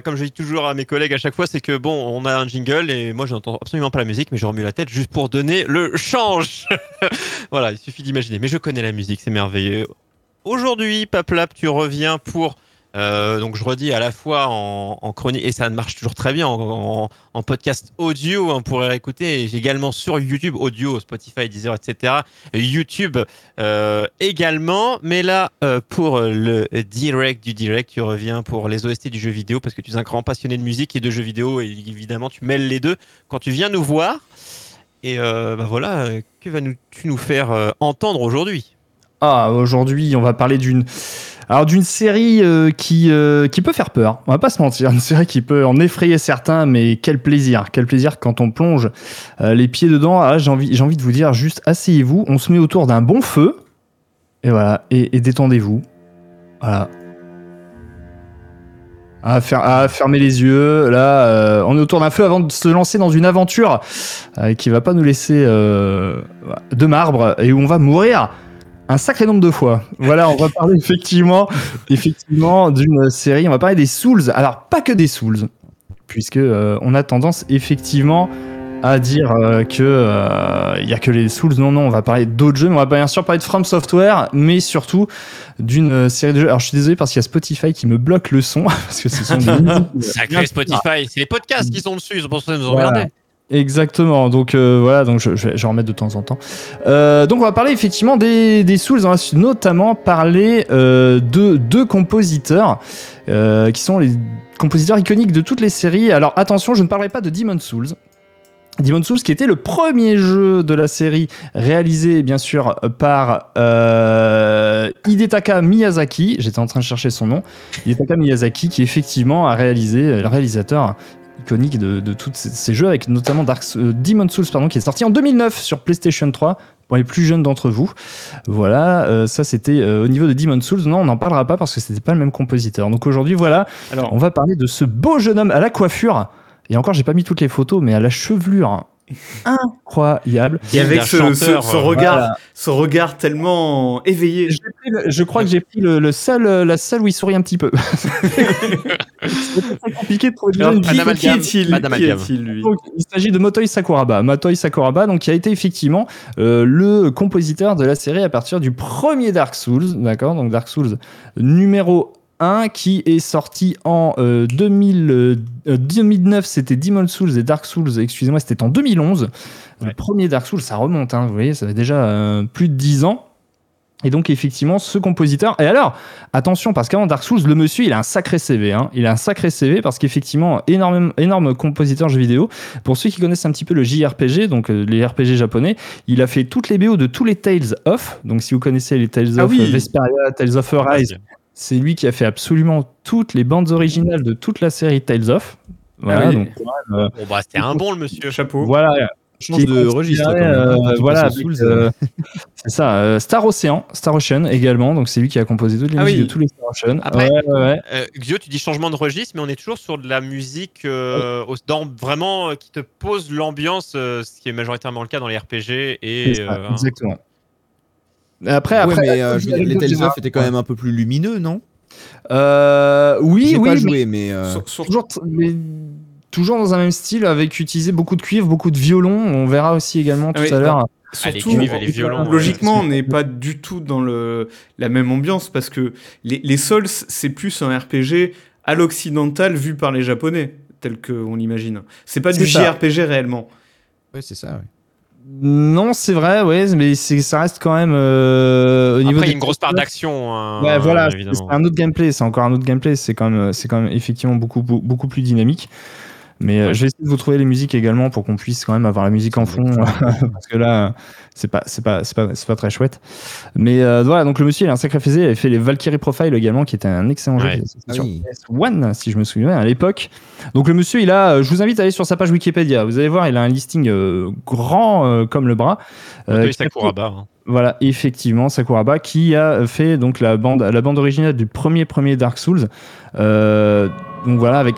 comme je dis toujours à mes collègues à chaque fois, c'est que bon, on a un jingle et moi je n'entends absolument pas la musique, mais je remue la tête juste pour donner le change. voilà, il suffit d'imaginer. Mais je connais la musique, c'est merveilleux. Aujourd'hui, Paplap, tu reviens pour euh, donc je redis à la fois en, chronique et ça marche toujours très bien en, podcast audio, on pourrait écouter également sur YouTube audio, Spotify, Deezer, etc. YouTube euh, également, mais là euh, pour le direct du direct, tu reviens pour les OST du jeu vidéo parce que tu es un grand passionné de musique et de jeux vidéo et évidemment tu mêles les deux quand tu viens nous voir. Et bah voilà, que vas-tu nous faire entendre aujourd'hui? Ah, aujourd'hui on va parler d'une alors d'une série euh, qui, euh, qui peut faire peur, on va pas se mentir, une série qui peut en effrayer certains, mais quel plaisir, quel plaisir quand on plonge euh, les pieds dedans. Ah, j'ai envie, j'ai envie de vous dire, juste asseyez-vous, on se met autour d'un bon feu, et voilà, et, détendez-vous. Voilà. À, à fermer les yeux, là, on est autour d'un feu avant de se lancer dans une aventure qui va pas nous laisser de marbre et où on va mourir un sacré nombre de fois. Voilà, on va parler effectivement, effectivement d'une série. On va parler des Souls. Alors pas que des Souls, puisque euh, on a tendance effectivement à dire euh, que euh, y a que les Souls. Non, non, on va parler d'autres jeux. Mais on va bien sûr parler de From Software, mais surtout d'une euh, série de jeux. Alors je suis désolé parce qu'il y a Spotify qui me bloque le son parce que ce sont des Sacré Spotify, c'est les podcasts qui sont dessus, c'est pour ça que nous Voilà. emmerdez. Exactement. Donc euh, voilà, donc je, vais en remettre de temps en temps. Euh, donc on va parler effectivement des, Souls. On va notamment parler euh, de deux compositeurs qui sont les compositeurs iconiques de toutes les séries. Alors attention, je ne parlerai pas de Demon Souls. Demon Souls qui était le premier jeu de la série réalisé bien sûr par euh, Hidetaka Miyazaki, j'étais en train de chercher son nom, Hidetaka Miyazaki qui effectivement a réalisé, le réalisateur iconique de, de tous ces, ces jeux avec notamment Dark, euh, Demon Souls pardon, qui est sorti en 2009 sur PlayStation 3 pour les plus jeunes d'entre vous. Voilà, euh, ça c'était euh, au niveau de Demon Souls. Non, on n'en parlera pas parce que c'était pas le même compositeur. Donc aujourd'hui, voilà, Alors, on va parler de ce beau jeune homme à la coiffure. Et encore, j'ai pas mis toutes les photos, mais à la chevelure incroyable. et avec ce, chanteur, ce- ce regard, Voilà. ce regard tellement éveillé. J'ai pris le- je crois que j'ai pris le, le seul, euh, la seule où il sourit un petit peu. Très compliqué de trouver Alors, qui, qui- est-il lui Donc, il s'agit de Motoi Sakuraba. Motoi Sakuraba, donc, qui a été effectivement euh, le compositeur de la série à partir du premier Dark Souls, d'accord Donc Dark Souls numéro 1 qui est sorti en euh, 2000, euh, 2009, c'était Demon Souls et Dark Souls, excusez-moi, c'était en 2011. Le premier Dark Souls, ça remonte, hein, vous voyez, ça fait déjà euh, plus de 10 ans. Et donc effectivement, ce compositeur. Et alors, attention, parce qu'avant Dark Souls, le monsieur, il a un sacré CV. Hein. Il a un sacré CV parce qu'effectivement, énorme, énorme compositeur jeux vidéo. Pour ceux qui connaissent un petit peu le JRPG, donc euh, les RPG japonais, il a fait toutes les BO de tous les Tales of. Donc si vous connaissez les Tales Ah of oui. euh, Vesperia, Tales of Arise, c'est lui qui a fait absolument toutes les bandes originales de toute la série Tales of. Voilà, Ah oui. donc Bon bah c'était un bon le monsieur. Chapeau. voilà, Change qui est de registre. même, hein, euh, voilà, Souls, euh, c'est ça. euh, Star Ocean, Star Ocean également. Donc c'est lui qui a composé toutes les Ah musiques oui. de tous les Star Ocean. Après- Ouais, ouais, ouais. Euh, Xio, tu dis changement de registre, mais on est toujours sur de la musique euh, dans, vraiment euh, qui te pose l'ambiance, euh, ce qui est majoritairement le cas dans les RPG et ça, euh, exactement. Après, Ouais, après, mais euh, je veux dire, les Tales of étaient quand même un peu plus lumineux, non? Euh, oui, J'ai oui, pas mais joué, mais euh, Sur- sur- toujours, mais toujours dans un même style, avec utiliser beaucoup de cuivre, beaucoup de violon. On verra aussi également tout oui, à l'heure. Ah, les Surtout, cuivres et les violons, logiquement, ouais. on n'est pas du tout dans le, la même ambiance parce que les, les Souls, c'est plus un RPG à l'occidental vu par les Japonais, tel qu'on l'imagine. C'est pas du ça. JRPG réellement. ouais, c'est ça. Non, c'est vrai, ouais, mais ça reste quand même euh, au niveau. Après il y a une grosse part d'action. hein, Ouais, voilà, c'est un autre gameplay, c'est encore un autre gameplay, c'est quand même, c'est quand même effectivement beaucoup, beaucoup plus dynamique. Mais euh, Ouais. je vais essayer de vous trouver les musiques également pour qu'on puisse quand même avoir la musique en fond, parce que là, c'est pas, c'est pas, c'est pas, c'est pas très chouette. Mais euh, voilà, donc le monsieur, il a un sacré faisé, il avait fait les Valkyrie Profile également, qui était un excellent jeu Ouais. Ah sur oui. PS1, si je me souviens, à l'époque. Donc le monsieur, il a, euh, je vous invite à aller sur sa page Wikipédia. Vous allez voir, il a un listing euh, grand euh, comme le bras. Euh, a- Sakuraba, hein. voilà, effectivement, Sakuraba qui a fait donc la bande, la bande originale du premier premier Dark Souls. Euh, donc voilà, avec.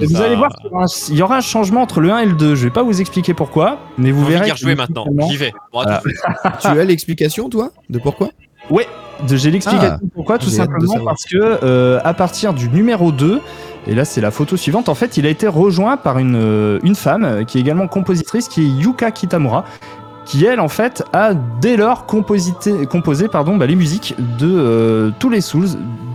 Et vous ça- allez voir qu'il y aura un- il y aura un changement entre le 1 et le 2. Je vais pas vous expliquer pourquoi, mais vous verrez. maintenant. J'y vais. Bon, tu as l'explication, toi, de pourquoi? Ouais, de- j'ai l'explication Ah, pourquoi, tout de simplement parce que euh, à partir du numéro 2, et là c'est la photo suivante, en fait il a été rejoint par une, euh, une femme euh, qui est également compositrice, qui est Yuka Kitamura, qui elle en fait a dès lors composité- composé pardon, bah, les musiques de euh, tous les Souls,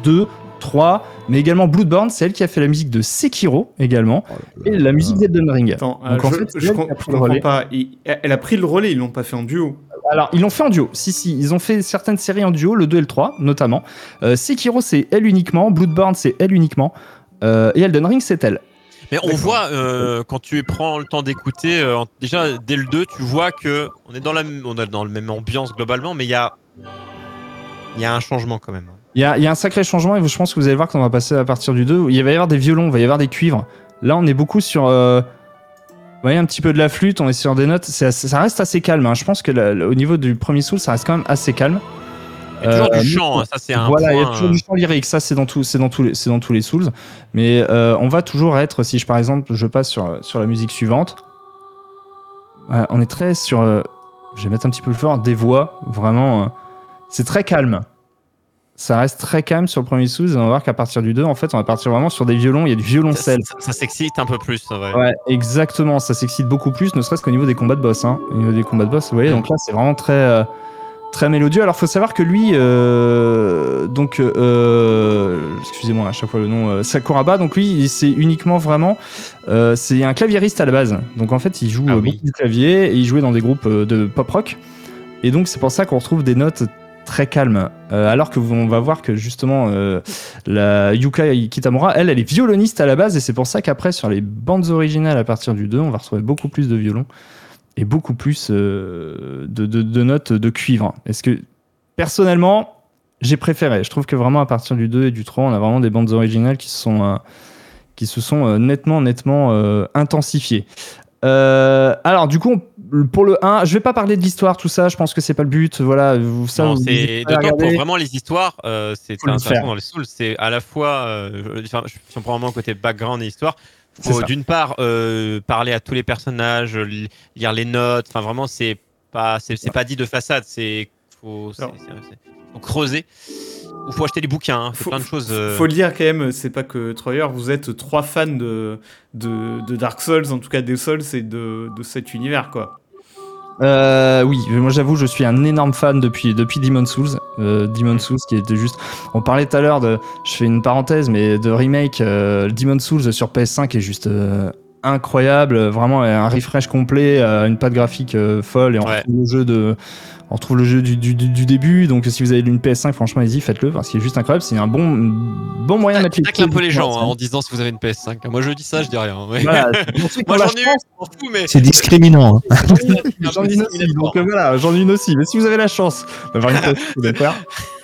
2, 3, mais également Bloodborne, c'est elle qui a fait la musique de Sekiro également, et la musique d'Elden Ring. Attends, Donc, euh, en je, fait, je com- le comprends relais. pas. Il- elle a pris le relais, ils l'ont pas fait en duo. Alors, ils l'ont fait en duo. Si, si, ils ont fait certaines séries en duo, le 2 et le 3 notamment. Euh, Sekiro, c'est elle uniquement. Bloodborne, c'est elle uniquement. Euh, et Elden Ring, c'est elle. Mais on voit euh, quand tu prends le temps d'écouter, euh, déjà dès le 2, tu vois que on est dans la, on est dans la même ambiance globalement, mais il y a, il y a un changement quand même. Il y a, il y a un sacré changement et je pense que vous allez voir qu'on va passer à partir du 2. Il va y avoir des violons, il va y avoir des cuivres. Là, on est beaucoup sur. euh, vous voyez, un petit peu de la flûte, on est sur des notes. C'est assez- ça reste assez calme. hein. Je pense que au niveau du premier soul, ça reste quand même assez calme. Il y a toujours Euh, du chant, hein, ça c'est un voilà, il y a toujours euh, du chant lyrique, ça c'est dans, tout, c'est dans, tous les- c'est dans tous les Souls. Mais euh, on va toujours être, si je par exemple je passe sur, sur la musique suivante, on est très sur, euh, je vais mettre un petit peu plus fort, des voix, vraiment, euh, c'est très calme. Ça reste très calme sur le premier Souls et on va voir qu'à partir du 2, en fait, on va partir vraiment sur des violons, il y a du ça, violoncelle. ça- ça s'excite un peu plus. en vrai. Ouais, exactement, ça s'excite beaucoup plus, ne serait-ce qu'au niveau des combats de boss. Hein. Au niveau des combats de boss, vous voyez, donc là c'est vraiment très, euh, très mélodieux. Alors faut savoir que lui, euh, donc, euh, excusez-moi à chaque fois le nom, Sakuraba, donc lui c'est uniquement vraiment, c'est un claviériste à la base. Donc en fait il joue Ah oui. beaucoup du clavier et il jouait dans des groupes de pop rock. Et donc c'est pour ça qu'on retrouve des notes très calmes. Euh, alors que on va voir que justement euh, la Yuka Kitamura, elle, elle est violoniste à la base et c'est pour ça qu'après sur les bandes originales à partir du 2, on va retrouver beaucoup plus de violon et beaucoup plus euh, de, notes de cuivre. Est-ce que personnellement, j'ai préféré. Je trouve que vraiment à partir du 2 et du 3, on a vraiment des bandes originales qui sont, qui se sont nettement, nettement intensifiées. Alors du coup, on- pour le 1, je vais pas parler de l'histoire, tout ça, je pense que c'est pas le but. Voilà, ça, Non, c'est pour vraiment les histoires, euh, c'est intéressant dans les Souls. C'est à la fois, euh, je- enfin, je- si on prend vraiment le côté background et histoire, faut d'une part euh, parler à tous les personnages, li- lire les notes. Enfin, vraiment, c'est pas, c'est pas dit de façade. Faut, c'est- faut creuser. Ou faut acheter des bouquins. hein, c'est Faut- plein de choses. euh, Faut le dire quand même, c'est pas que Troyer, vous êtes trois fans de, de, de Dark Souls, en tout cas des Souls et de, de cet univers quoi. Euh, oui, moi j'avoue, je suis un énorme fan depuis depuis Demon Souls. Euh, Demon Souls qui était juste. On parlait tout à l'heure de. Je fais une parenthèse, mais de remake. Euh, Demon Souls sur PS5 est juste euh, incroyable. Vraiment un refresh complet, euh, une patte graphique euh, folle et on Ouais. retrouve le jeu de. On retrouve le jeu du, du, début, donc si vous avez une PS5, franchement, allez-y, faites-le parce qu'il est juste incroyable. C'est un bon, bon moyen de mettre les un peu les gens hein, en disant si vous avez une PS5. Moi je dis ça, je dis rien. mais- Voilà, Moi j'en ai eu, mais. C'est discriminant. hein. J'en ai une aussi, donc euh, voilà, j'en ai une aussi. Mais si vous avez la chance d'avoir une PS5 ou d'être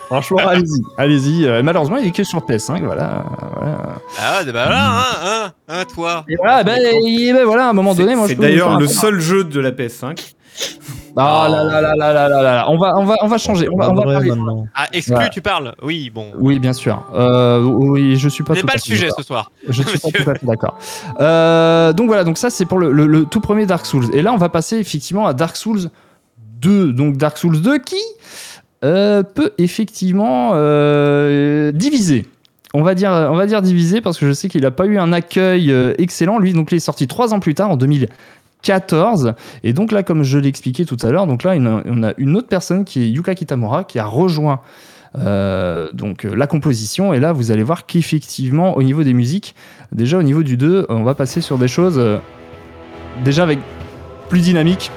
franchement, allez-y, allez-y. Euh, malheureusement, il est que sur PS5, voilà. voilà. Ah, bah voilà, hein, hein, hein, toi. Et voilà, ben, et ben voilà, à un moment donné, moi je c'est d'ailleurs le seul jeu de la PS5. Ah là là là là là là là, on va, on va, on va changer. On va, on va Vrai, parler. Ah, exclu, Ouais. tu parles Oui, bon. Oui, bien sûr. Euh, oui, je suis pas. Tout pas le sujet ce soir. Je suis pas tout à fait d'accord. Euh, donc voilà, donc ça c'est pour le, le- le tout premier Dark Souls. Et là, on va passer effectivement à Dark Souls 2. Donc Dark Souls 2 qui euh, peut effectivement euh, diviser. On va dire, on diviser parce que je sais qu'il n'a pas eu un accueil euh, excellent. Lui, donc il est sorti trois ans plus tard en 2014. Et donc là, comme je l'expliquais tout à l'heure, on a une autre personne qui est Yuka Kitamura qui a rejoint donc la composition. Et là, vous allez voir qu'effectivement, au niveau des musiques, déjà au niveau du 2, on va passer sur des choses déjà avec plus dynamique.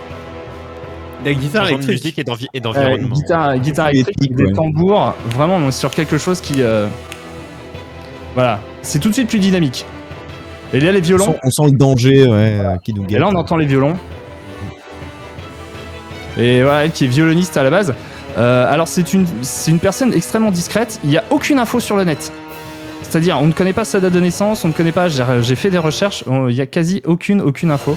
La guitare électrique. musique et d'envi- et Euh, d'environnement. guitare, guitare électrique, des tambours. Vraiment, on est sur quelque chose qui. euh, Voilà, c'est tout de suite plus dynamique. Et là, les On violons. sent, on sent le danger ouais, euh, qui nous Et guette. là, on entend les violons. Et voilà, elle qui est violoniste à la base. Euh, alors, c'est une, c'est une personne extrêmement discrète. Il n'y a aucune info sur le net. C'est-à-dire, on ne connaît pas sa date de naissance, on ne connaît pas. J'ai fait des recherches, il n'y a quasi aucune, aucune info.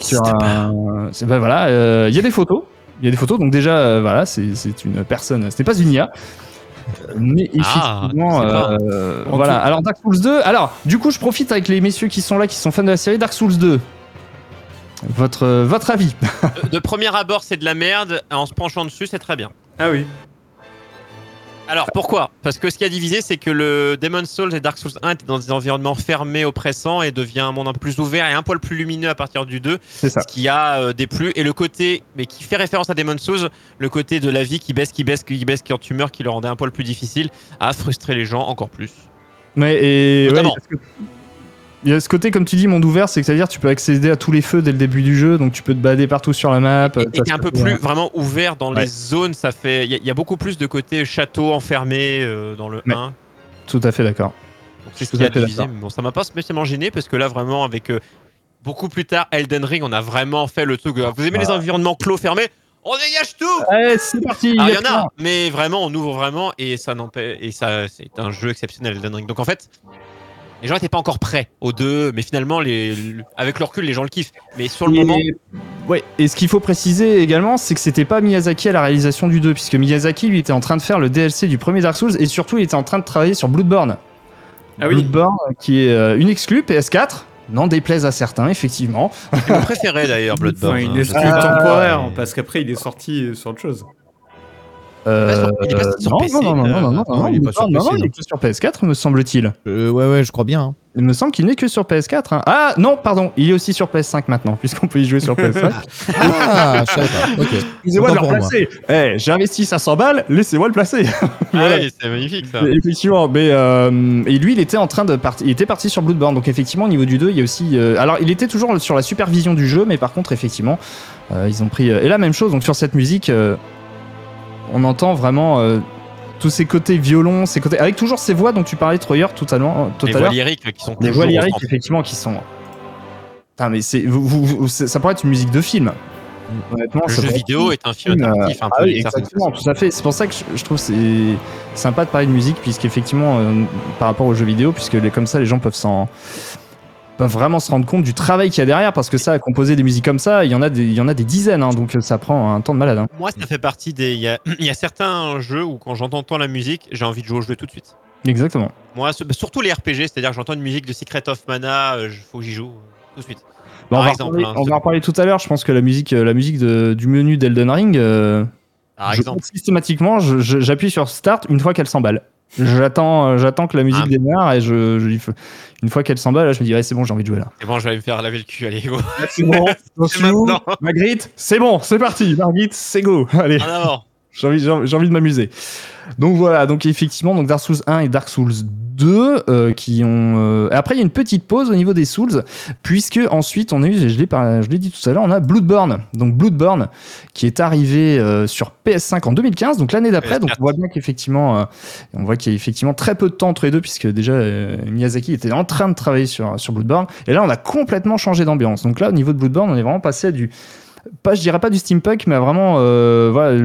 Sur un- c'est- ben voilà, euh, il y a des photos. Il y a des photos, donc déjà, euh, voilà, c'est une personne. Ce n'est pas une IA. Mais Ah, effectivement, pas. euh, voilà. tout- Alors Dark Souls 2. Alors, du coup, je profite avec les messieurs qui sont là, qui sont fans de la série Dark Souls 2. Votre, votre avis de premier abord, c'est de la merde. En se penchant dessus, c'est très bien. Ah oui. Alors pourquoi? Parce que ce qui a divisé, c'est que le Demon's Souls et Dark Souls 1 étaient dans des environnements fermés, oppressants, et devient un monde un peu plus ouvert et un poil plus lumineux à partir du 2, C'est ça. ce qui a euh, déplu. Et le côté, mais qui fait référence à Demon's Souls, le côté de la vie qui baisse, qui baisse, qui baisse, qui en tumeur, qui le rendait un poil plus difficile, a frustré les gens encore plus. Ouais, et ouais, Notamment. parce que- il y a ce côté, comme tu dis, monde ouvert, c'est que ça veut dire que tu peux accéder à tous les feux dès le début du jeu, donc tu peux te balader partout sur la map. Et, et est un peu plus vraiment ouvert dans Ouais. les zones, ça fait. Il y, a- il y a beaucoup plus de côté château enfermé euh, dans le Ouais. 1. Tout à fait d'accord. Donc c'est ce Tout qui à a fait divisé. bon, ça m'a pas spécialement gêné parce que là, vraiment, avec euh, beaucoup plus tard, Elden Ring, on a vraiment fait le truc. euh, Vous aimez les environnements clos fermés? On dégage tout Allez, c'est parti Ah, il y y en a, mais vraiment, on ouvre vraiment et ça n'empêche. Et ça, c'est un jeu exceptionnel, Elden Ring. Donc en fait, les gens n'étaient pas encore prêts aux deux, mais finalement, les, avec le recul, les gens le kiffent. Mais sur le Et- moment, Ouais, et ce qu'il faut préciser également, c'est que c'était pas Miyazaki à la réalisation du 2, puisque Miyazaki lui était en train de faire le DLC du premier Dark Souls et surtout il était en train de travailler sur Bloodborne. Ah oui. Bloodborne, qui est euh, une exclue PS4, n'en déplaise à certains, effectivement. c'est mon préféré d'ailleurs, Bloodborne. Enfin, une hein. Ah, temporaire, parce qu'après il est sorti euh, sur autre chose. Euh, Il est pas sur non, PC, non, non, non, euh, non, non, non, non, il est pas sur non, PC, non, il non. est que sur PS4, me semble-t-il. Euh, ouais, ouais, je crois bien. hein. Il me semble qu'il n'est que sur PS4. hein. Ah non, pardon, il est aussi sur PS5 maintenant, puisqu'on peut y jouer sur PS5. Ah, je savais pas. Ok. Excusez-moi de le moi. replacer. Eh, j'ai investi 500 balles, laissez-moi le placer. Ah Voilà. oui, c'est magnifique ça. Effectivement, mais euh, et lui, il était en train de partir, il était parti sur Bloodborne. Donc effectivement, au niveau du 2, il y a aussi, euh, alors il était toujours sur la supervision du jeu, mais par contre, effectivement, euh, ils ont pris euh, et la même chose. Donc sur cette musique, euh, on entend vraiment euh, tous ces côtés violons, ces côtés avec toujours ces voix dont tu parlais Troyer tout à l'heure, Les voix lyriques qui sont toujours voix lyriques effectivement qui sont. Putain, mais c'est, vous- vous- vous- c'est- ça pourrait être une musique de film. Honnêtement, Le jeu vidéo est un film euh, interactif un ah peu. oui, certaine exactement, tout à fait. C'est pour ça que je, trouve c'est sympa de parler de musique, puisqu'effectivement, euh, par rapport aux jeux vidéo, puisque les, comme ça, les gens peuvent s'en peuvent vraiment se rendre compte du travail qu'il y a derrière, parce que ça, composer des musiques comme ça, il y en a des, il y en a des dizaines, hein, donc euh, ça prend un temps de malade. hein. Moi, ça fait partie des. Il y a, il y a certains jeux où quand j'entends la musique, j'ai envie de jouer au jeu tout de suite. Exactement. Moi, bah, surtout les RPG, c'est-à-dire que j'entends une musique de Secret of Mana, euh, je- faut que j'y joue euh, tout de suite. Bon, on, Par va exemple, hein, on va en reparler tout à l'heure. Je pense que la musique, euh, la musique de- du menu d'Elden Ring, euh, je- systématiquement, j'appuie sur Start une fois qu'elle s'emballe. J'attends, euh, j'attends que la musique Ah. démarre et je, une fois qu'elle s'emballe, là, je me dis, ouais, c'est bon, j'ai envie de jouer là. C'est bon, je vais aller me faire laver le cul, allez, go. C'est bon, C'est suis où maintenant. Magritte, c'est bon, c'est parti. Marguerite, c'est go. Allez, En avant. J'ai envie, j'ai envie- de m'amuser. Donc voilà, donc effectivement, donc Dark Souls 1 et Dark Souls 2 euh, qui ont. euh, Après, il y a une petite pause au niveau des Souls, puisque ensuite on a eu, je l'ai par- je l'ai dit tout à l'heure, on a Bloodborne. Donc Bloodborne qui est arrivé euh, sur PS5 en 2015, donc l'année d'après. Donc PS4. on voit bien qu'effectivement, on voit qu'il y a effectivement très peu de temps entre les deux, puisque déjà Miyazaki était en train de travailler sur, sur Bloodborne. Et là, on a complètement changé d'ambiance. Donc là, au niveau de Bloodborne, on est vraiment passé à du pas je dirais pas du steampunk mais vraiment euh, voilà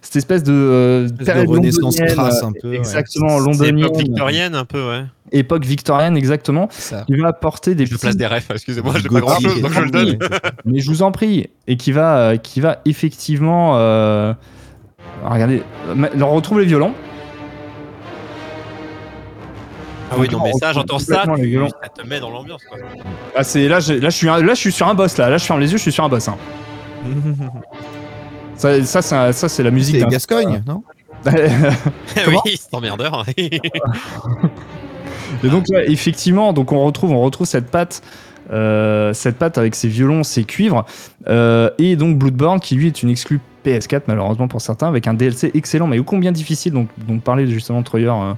cette espèce de euh, Espèce de période renaissance crasse un peu, ouais. exactement C'est londonienne époque victorienne un peu, ouais. époque victorienne exactement Ça. qui va apporter des Je petits- place des refs, excusez-moi, j'ai pas grand chose, donc je le donne. ouais, mais je vous en prie et qui va euh, qui va effectivement euh, regardez euh, on retrouve les violons Ah oui, non, mais ça, j'entends ça, ça te met dans l'ambiance, quoi. ah c'est là j'ai- là je suis un- là je suis sur un boss là là je ferme les yeux je suis sur un boss hein. Ça ça ça c'est la musique C'est d'un- Gascogne, non oui, c'est emmerdeur. Et donc là, effectivement, donc on retrouve, on retrouve cette patte, euh, cette patte avec ses violons, ses cuivres, euh, et donc Bloodborne qui lui est une exclue PS4 malheureusement pour certains, avec un DLC excellent, mais ô combien difficile, donc dont parlait justement Troyer euh,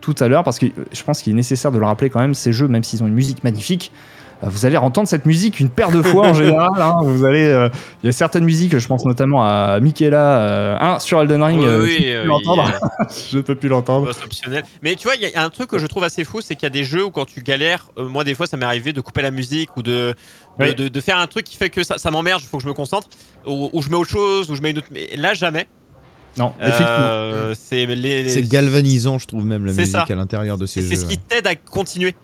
tout à l'heure, parce que je pense qu'il est nécessaire de le rappeler quand même, ces jeux, même s'ils ont une musique magnifique. Euh, Vous allez entendre cette musique une paire de fois en général. hein. vous allez, euh, il y a certaines musiques, je pense notamment à Michaela, euh, un sur Elden Ring. Oui, euh, oui, je peux euh, plus l'entendre. il je peux plus l'entendre. optionnel. Mais tu vois, il y a un truc que je trouve assez fou, c'est qu'il y a des jeux où quand tu galères, euh, moi des fois ça m'est arrivé de couper la musique ou de, de, Oui. de- de faire un truc qui fait que ça, ça m'emmerde, il faut que je me concentre, ou, ou je mets autre chose, ou je mets une autre. Mais là jamais. Non, effectivement. Euh, c'est les, les- C'est galvanisant, je trouve, même la C'est musique ça. à l'intérieur de c'est ces c'est jeux. ce qui t'aide à continuer.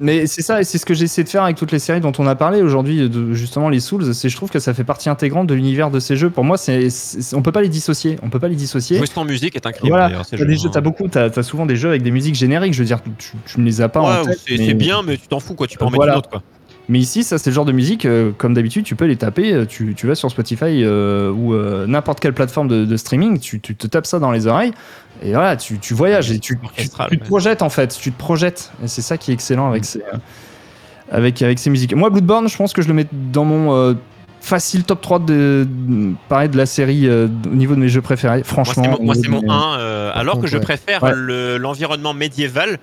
Mais c'est ça, et c'est ce que j'essaie de faire avec toutes les séries dont on a parlé aujourd'hui, de justement les Souls. C'est je trouve que ça fait partie intégrante de l'univers de ces jeux. Pour moi, c'est, c'est- on peut pas les dissocier. On peut pas les dissocier. Jouer sans musique est crime Voilà, T'as, des jeux, hein. t'as beaucoup, t'as, t'as souvent des jeux avec des musiques génériques. Je veux dire, tu, tu ne les as pas Ouais, en tête. c'est mais, c'est bien, mais tu t'en fous quoi, tu peux en mettre Voilà. une autre quoi. Mais ici, ça, c'est le genre de musique, euh, comme d'habitude, tu peux les taper. euh, Tu, tu vas sur Spotify euh, ou euh, n'importe quelle plateforme de, de streaming, tu, tu te tapes ça dans les oreilles. Et voilà, tu, tu voyages et tu, te projettes en fait. Tu te projettes. Et c'est ça qui est excellent avec ces, avec, avec ces musiques. Moi, Bloodborne, je pense que je le mets dans mon facile top 3 de, pareil, de la série euh, au niveau de mes jeux préférés. Franchement, moi, c'est mon de mes- 1, euh, alors que je préfère Ouais. le- l'environnement médiéval.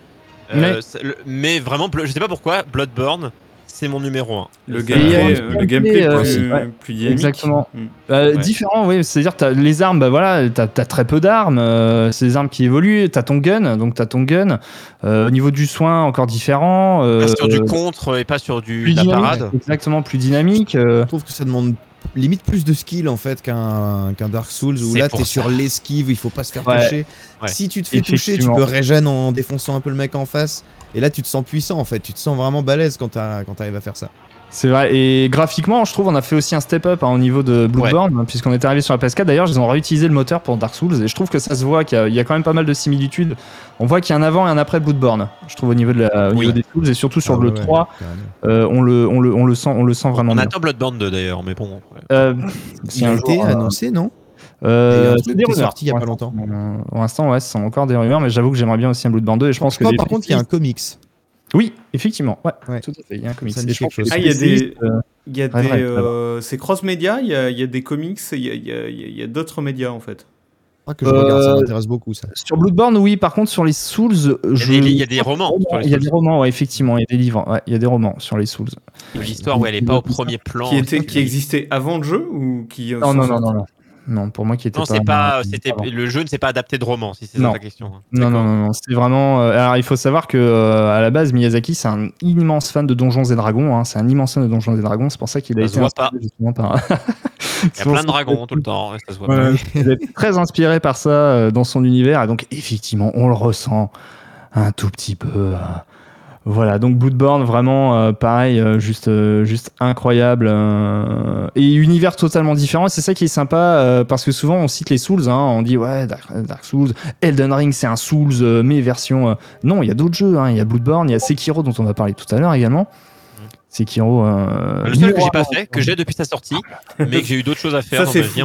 Mais- euh, le- mais vraiment, je sais pas pourquoi, Bloodborne, c'est mon numéro 1. Le gameplay, un euh, le gameplay gameplay, plus, euh, ouais, plus dynamique. exactement. Mm. Ouais. Différent, oui. C'est-à-dire, t'as les armes, bah voilà, t'as as très peu d'armes. euh, c'est des armes qui évoluent. T'as ton gun, donc t'as ton gun. Euh, au niveau du soin, encore différent. euh, Pas sur du contre et pas sur du plus de la dynamique, parade. Exactement, plus dynamique. euh, Je trouve que ça demande limite plus de skill en fait qu'un qu'un Dark Souls où là t'es sur l'esquive, il faut pas se faire Ouais. toucher. Ouais. Si tu te fais toucher, tu peux régène en défonçant un peu le mec en face. Et là tu te sens puissant en fait, tu te sens vraiment balèze quand t'arrives à faire ça. C'est vrai. Et graphiquement, je trouve, on a fait aussi un step-up hein, au niveau de Bloodborne, puisqu'on est arrivé sur la PS4. D'ailleurs, ils ont réutilisé le moteur pour Dark Souls. Et je trouve que ça se voit qu'il y, a- il y a quand même pas mal de similitudes. On voit qu'il y a un avant et un après Bloodborne. Je trouve au niveau, de la, au Oui. niveau des Souls et surtout sur Ah le ouais, ouais, 3, carrément. euh, on, le, on, le, on, le sent, on le sent vraiment On bien. attend Bloodborne 2 d'ailleurs, mais bon. ouais. Euh, Il a un été jour, euh, annoncé, non? Euh, Il c'est sorti il y a pas longtemps. Euh, Pour l'instant, ouais, ce sont encore des rumeurs, mais j'avoue que j'aimerais bien aussi un Bloodborne 2 et je pense Je que. par contre qu'il y a un comics. Oui, effectivement, ouais, Ouais. tout à fait, il y a un comics. Ah, il y a des- euh, Il y a Ouais, des, euh, c'est cross-média, il y a, il y a des comics, il y a, il y a- il y a d'autres médias en fait. Je crois que je regarde, ça Euh, m'intéresse beaucoup ça. Sur Bloodborne, oui, par contre, sur les Souls, je. il y a des romans Il y a des romans, ouais, effectivement, il y a des livres, ouais, il y a des romans sur les Souls. L'histoire où elle est pas au premier plan. qui, était, qui existait avant le jeu ou qui euh, Non, non, non, non, non. Non, pour moi qui était Non, pas. c'est pas, euh, c'était le jeu ne s'est pas adapté de roman, si c'est Non. ça ta question. hein. Non, non, non, non, c'est vraiment. euh, alors, il faut savoir que euh, à la base, Miyazaki, c'est un immense fan de Donjons et Dragons. hein, c'est un immense fan de Donjons et Dragons. C'est pour ça qu'il a Ça été se voit justement par. Il y a plein de dragons tout le temps, ça se voit Ouais, pas. il est très inspiré par ça euh, dans son univers. Et donc, effectivement, on le ressent un tout petit peu. Voilà, donc Bloodborne, vraiment euh, pareil, euh, juste, euh, juste incroyable. euh, et univers totalement différent. C'est ça qui est sympa euh, parce que souvent on cite les Souls, hein, on dit ouais, Dark, Dark Souls, Elden Ring c'est un Souls, euh, mais version. euh, Non, il y a d'autres jeux, hein, il y a Bloodborne, il y a Sekiro dont on va parler tout à l'heure également. Sekiro. euh, Le seul que j'ai pas fait, que j'ai depuis sa sortie, mais que j'ai eu d'autres choses à faire Ça c'est fou.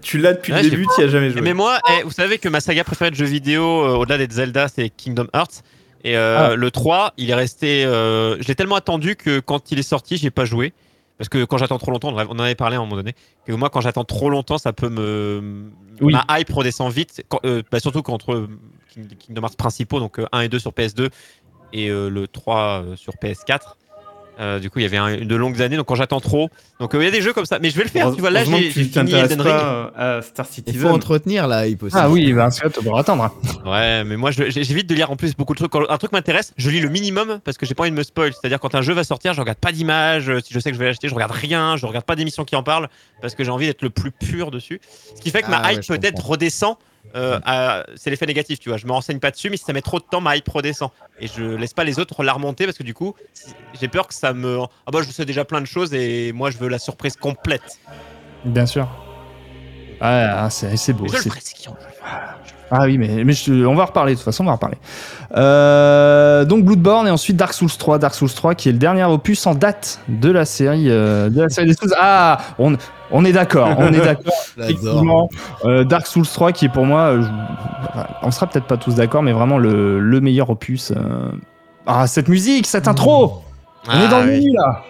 Tu l'as depuis Ouais, le début, tu n'y as jamais joué. Mais moi, eh, vous savez que ma saga préférée de jeux vidéo, euh, au-delà des Zelda, c'est Kingdom Hearts. Et euh, Ah. le 3, il est resté. euh, je l'ai tellement attendu que quand il est sorti, j'ai pas joué. Parce que quand j'attends trop longtemps, on en avait parlé à un moment donné, que moi, quand j'attends trop longtemps, ça peut me. Oui. Ma hype redescend vite. Quand- euh, bah, surtout qu'entre euh, King- Kingdom Hearts principaux, donc euh, 1 et 2 sur PS2 et le 3 euh, sur PS4. Euh, du coup, il y avait un- de longues années, donc quand j'attends trop. Donc, euh, il y a des jeux comme ça. Mais je vais le faire, tu vois. Là, j'ai fini Elden Ring. pas euh, à Star Il Citizen. faut entretenir la hype aussi. Ah oui, bah, ça, tu devras attendre. Ouais, mais moi j'évite de lire en plus beaucoup de trucs. Quand un truc m'intéresse, je lis le minimum parce que j'ai pas envie de me spoil. C'est-à-dire quand un jeu va sortir, je regarde pas d'image. Si je sais que je vais l'acheter, je regarde rien. Je regarde pas d'émissions qui en parlent parce que j'ai envie d'être le plus pur dessus. Ce qui fait que ma Ah hype peut-être redescend. Euh, à- C'est l'effet négatif, tu vois. Je me renseigne pas dessus, mais si ça met trop de temps, ma hype redescend. Et je laisse pas les autres la remonter parce que du coup, j'ai peur que ça me. Ah bah, je sais déjà plein de choses et moi je veux la surprise complète. Bien sûr. Ah, c'est beau. Je le. Ah oui, mais, mais je- on va en reparler, de toute façon, on va en reparler. Euh, donc Bloodborne et ensuite Dark Souls 3. Dark Souls 3 qui est le dernier opus en date de la série, euh, de la série des Souls. Ah, on, on est d'accord, on est d'accord. Effectivement, euh, Dark Souls 3 qui est pour moi, je- on sera peut-être pas tous d'accord, mais vraiment le, le meilleur opus. Ah, cette musique, cette intro On est dans Ah le menu là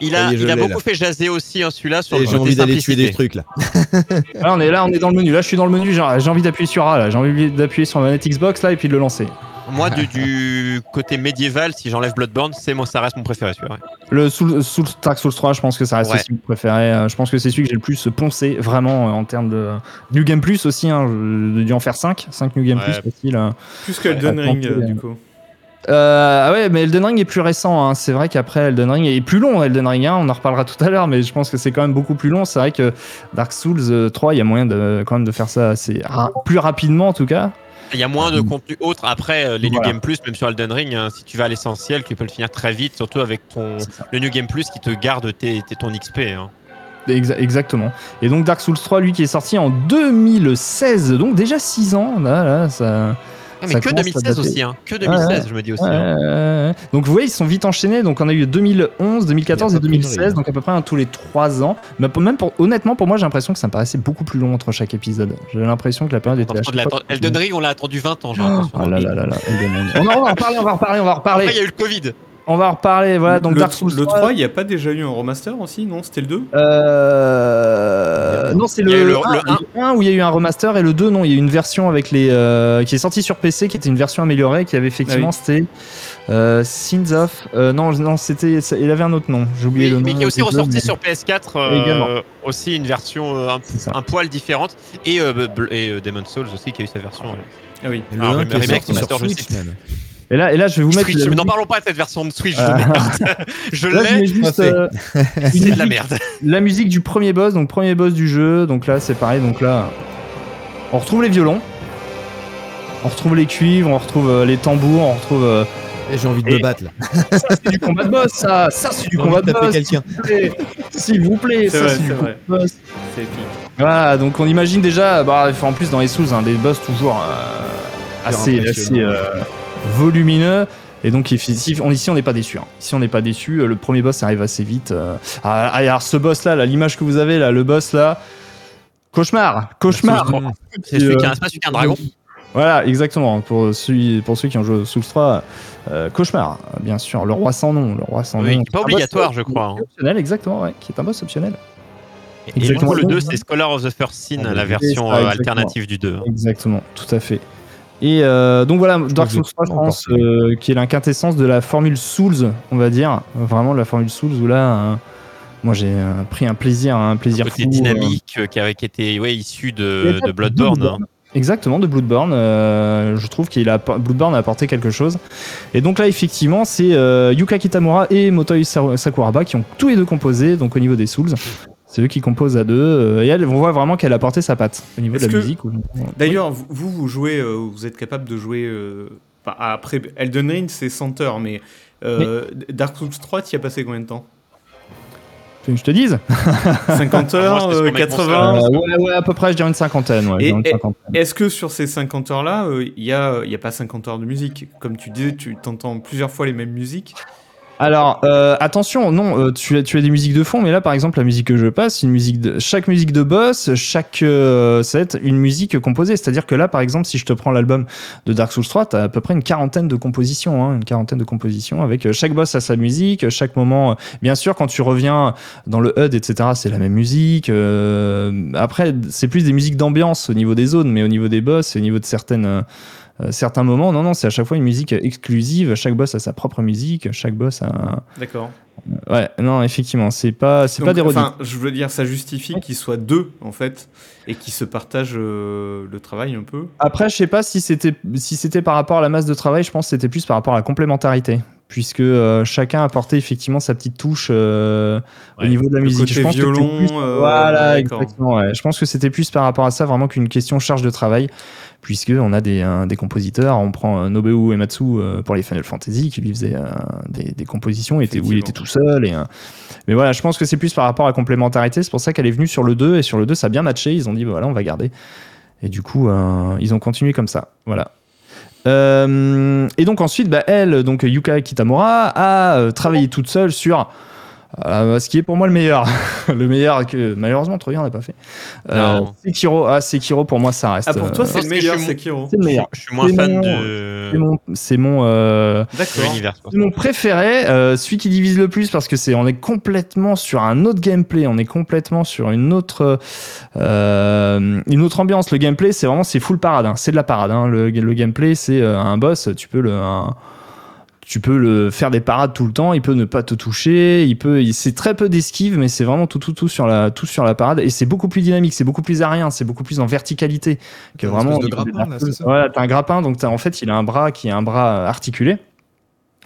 Il a, il beaucoup là. fait jaser aussi, hein, celui-là, sur Et le j'ai envie d'aller tuer des trucs là. Là, on est là, on est dans le menu. Là, je suis dans le menu, j'ai j'ai envie d'appuyer sur A, là. J'ai envie d'appuyer sur la manette Xbox là et puis de le lancer. Moi, du, du côté médiéval, si j'enlève Bloodborne, c'est moi, ça reste mon préféré, celui-là. ouais. Le Soul, Soul- Dark Souls 3, je pense que ça reste Ouais. celui que je préférais. Euh, Je pense que c'est celui que j'ai le plus poncé, vraiment, euh, en termes de. New Game Plus aussi, hein, je- dû en faire 5. 5 New Game Ouais. Plus facile. Plus que Elden Ring, euh, du coup. Euh, ah ouais, mais Elden Ring est plus récent. hein. C'est vrai qu'après Elden Ring est plus long. Elden Ring 1, on en reparlera tout à l'heure, mais je pense que c'est quand même beaucoup plus long. C'est vrai que Dark Souls euh, 3, il y a moyen de, quand même de faire ça assez ra- plus rapidement en tout cas. Il y a moins de contenu autre après euh, les New. Game Plus, même sur Elden Ring, hein, si tu vas à l'essentiel, tu peux le finir très vite, surtout avec ton le New Game Plus qui te garde tes, tes- ton XP. hein. Exa- exactement. Et donc Dark Souls 3, lui, qui est sorti en 2016, donc déjà 6 ans. Là, là, ça, Ah, mais Ça que commence à 2016 dater. aussi, hein. Que 2016, je me dis aussi. Ouais, hein. Donc vous voyez, ils sont vite enchaînés. Donc on a eu 2011, 2014 Il y et a pas de conneries, 2016, hein. donc à peu près un tous les 3 ans. Mais même pour, honnêtement, pour moi, j'ai l'impression que ça me paraissait beaucoup plus long entre chaque épisode. J'ai l'impression que la période était Elden Ring, on l'a attendu 20 ans, j'ai l'impression. Oh là là là là, on, va en reparler, on va en reparler, on va en Après, il reparler. y a eu le Covid. On va en reparler. Voilà, donc le, Dark Souls le 3. 3, il n'y a pas déjà eu un remaster aussi Non, c'était le 2 Euh... Non, c'est le, le- 1, le 1 où il y a eu un remaster et le 2 non, il y a eu une version avec les euh, qui est sortie sur PC qui était une version améliorée qui avait effectivement Ah c'était euh, Sins of euh, non non c'était ça- il avait un autre nom j'ai oublié le nom mais qui est aussi ressorti mais- sur PS4 euh, Également. aussi une version un, poil différente et, euh, et euh, Demon's Souls aussi qui a eu sa version Ah oui. Et le Ah, 1 remake, qui est sorti remaster, sur je Switch, sais. même. Et là et là je vais vous mettre Switch, la mais n'en parlons pas de cette version de Switch Ah. je mets l'ai. juste euh, c'est de la merde. la musique du premier boss donc premier boss du jeu. Donc là c'est pareil. Donc là on retrouve les violons. On retrouve les cuivres on retrouve euh, les tambours on retrouve euh, Et J'ai envie de Et- me battre là. ça c'est du combat de boss ça. Ça c'est du combat de boss quelqu'un. s'il vous plaît ça c'est du combat de boss. C'est épique. Voilà, donc on imagine déjà, bah, en plus dans les Souls, hein, des boss toujours euh, assez, assez euh, volumineux. Et donc ici, on, ici on n'est pas déçu. hein. Ici on n'est pas déçu. Le premier boss arrive assez vite. euh. Ah, alors ce boss là, l'image que vous avez là, le boss là, cauchemar, cauchemar. C'est celui qui a euh, un, pas celui qui a un dragon Voilà, exactement. Pour, celui, pour ceux qui ont joué au Souls 3, euh, cauchemar, bien sûr. Le roi sans nom, le roi sans Oui, nom. pas obligatoire, je crois, hein. Optionnel, exactement, ouais, qui est un boss optionnel. et du coup le 2 c'est Scholar of the First Sin Ah, la oui. version ça, euh, alternative du 2 Exactement, tout à fait. Et euh, donc voilà, Dark Souls j'ai 3, je pense, euh, qui est la quintessence de la formule Souls, on va dire. Vraiment de la formule Souls où là, euh, moi j'ai euh, pris un plaisir, un plaisir côté fou, euh, dynamique euh, qui avait était ouais, issu de, Bloodborne hein. Exactement, de Bloodborne. euh, je trouve qu'il a Bloodborne a apporté quelque chose. Et donc là, effectivement, c'est euh, Yuka Kitamura et Motoi Sa- Sakuraba qui ont tous les deux composé, donc au niveau des Souls. C'est eux qui composent à deux. euh, et elle, on voit vraiment qu'elle a apporté sa patte au niveau de la que- musique. D'ailleurs, vous, vous vous jouez, euh, vous êtes capable de jouer. euh, enfin, après Elden Ring, c'est 100 heures, mais euh, Dark Souls 3, tu y as passé combien de temps? Tu veux que je te dise 50 Ah, moi, heures, euh, mes 80 Euh, ouais, ouais, à peu près, je dirais une cinquantaine. Ouais. Est-ce que sur ces 50 heures-là, euh, il n'y a, il y a pas 50 heures de musique? Comme tu disais, tu t'entends plusieurs fois les mêmes musiques. Alors, euh, attention, non, euh, tu, as, des musiques de fond, mais là, par exemple, la musique que je passe, une musique de, chaque musique de boss, chaque euh, set, une musique composée. C'est-à-dire que là, par exemple, si je te prends l'album de Dark Souls 3, t'as à peu près une quarantaine de compositions, hein, une quarantaine de compositions avec euh, chaque boss à sa musique, chaque moment. bien sûr, quand tu reviens dans le HUD, etc., c'est la même musique. après, c'est plus des musiques d'ambiance au niveau des zones, mais au niveau des boss, au niveau de certaines. Euh, euh, certains moments, non, non, c'est à chaque fois une musique exclusive. Chaque boss a sa propre musique. Chaque boss a, un- D'accord. Ouais, non, effectivement, c'est pas, c'est pas des. Enfin, je veux dire, ça justifie qu'ils soient deux, en fait, et qu'ils se partagent euh, le travail un peu. Après, je sais pas si c'était, si c'était par rapport à la masse de travail. Je pense que c'était plus par rapport à la complémentarité, puisque euh, chacun apportait effectivement sa petite touche euh, au niveau de la musique. je pense que c'était violon, plus- euh, voilà, exactement. ouais. Je pense que c'était plus par rapport à ça vraiment qu'une question charge de travail, puisque on a des, un- des compositeurs. On prend Nobuo Uematsu euh, pour les Final Fantasy, qui lui faisait des, des compositions, était, où il était tout seul. Et, mais voilà, je pense que c'est plus par rapport à la complémentarité. C'est pour ça qu'elle est venue sur le 2 et sur le 2 ça a bien matché. Ils ont dit bah, voilà, on va garder. Et du coup, ils ont continué comme ça. Voilà. Euh, et donc ensuite, bah, elle, donc Yuka Kitamura, a euh, travaillé toute seule sur euh, ce qui est pour moi le meilleur. le meilleur que malheureusement Troyan n'a pas fait. Euh. Sekiro, ah, Sekiro pour moi ça reste. Ah, pour toi, euh, c'est le meilleur, je suis Sekiro. c'est le meilleur. je suis moins fan mon- de, C'est mon, c'est mon, euh, c'est mon préféré, euh, celui qui divise le plus parce que c'est on est complètement sur un autre gameplay, on est complètement sur une autre euh, une autre ambiance. Le gameplay, c'est vraiment c'est full parade, hein. c'est de la parade. hein. Le, le gameplay, c'est euh, un boss, tu peux le un- tu peux le faire des parades tout le temps, il peut ne pas te toucher, il peut, il- c'est très peu d'esquive, mais c'est vraiment tout, tout, tout sur la, tout sur la parade, et c'est beaucoup plus dynamique, c'est beaucoup plus aérien, c'est beaucoup plus en verticalité que vraiment. de grappin, là, Voilà, t'as un grappin, donc t'as, en fait, il a un bras qui est un bras articulé.